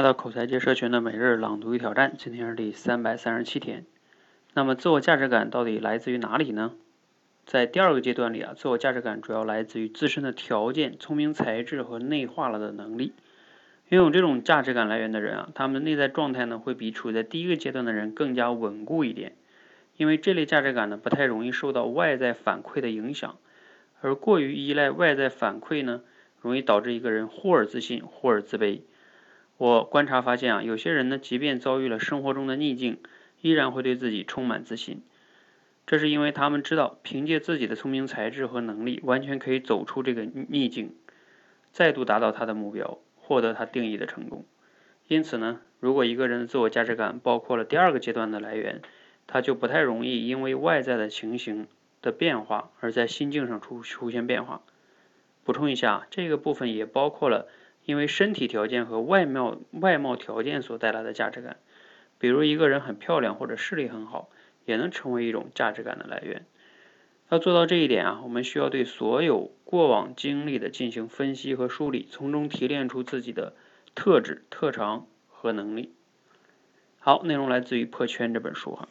来到口才界社群的每日朗读与挑战，今天是第三百三十七天。那么，自我价值感到底来自于哪里呢？在第二个阶段里啊，自我价值感主要来自于自身的条件、聪明才智和内化了的能力。拥有这种价值感来源的人啊，他们的内在状态呢，会比处在第一个阶段的人更加稳固一点。因为这类价值感呢，不太容易受到外在反馈的影响，而过于依赖外在反馈呢，容易导致一个人忽而自信，忽而自卑。我观察发现啊，有些人呢，即便遭遇了生活中的逆境，依然会对自己充满自信。这是因为他们知道，凭借自己的聪明才智和能力，完全可以走出这个逆境，再度达到他的目标，获得他定义的成功。因此呢，如果一个人的自我价值感包括了第二个阶段的来源，他就不太容易因为外在的情形的变化而在心境上出出现变化。补充一下，这个部分也包括了。因为身体条件和外貌外貌条件所带来的价值感，比如一个人很漂亮或者视力很好，也能成为一种价值感的来源。要做到这一点啊，我们需要对所有过往经历的进行分析和梳理，从中提炼出自己的特质、特长和能力。好，内容来自于《破圈》这本书哈。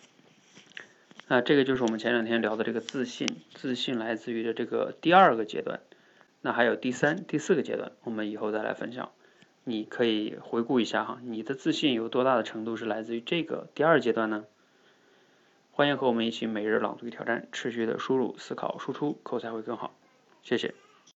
啊，这个就是我们前两天聊的这个自信，自信来自于的这个第二个阶段。那还有第三、第四个阶段，我们以后再来分享。你可以回顾一下哈，你的自信有多大的程度是来自于这个第二阶段呢？欢迎和我们一起每日朗读挑战，持续的输入、思考、输出，口才会更好。谢谢。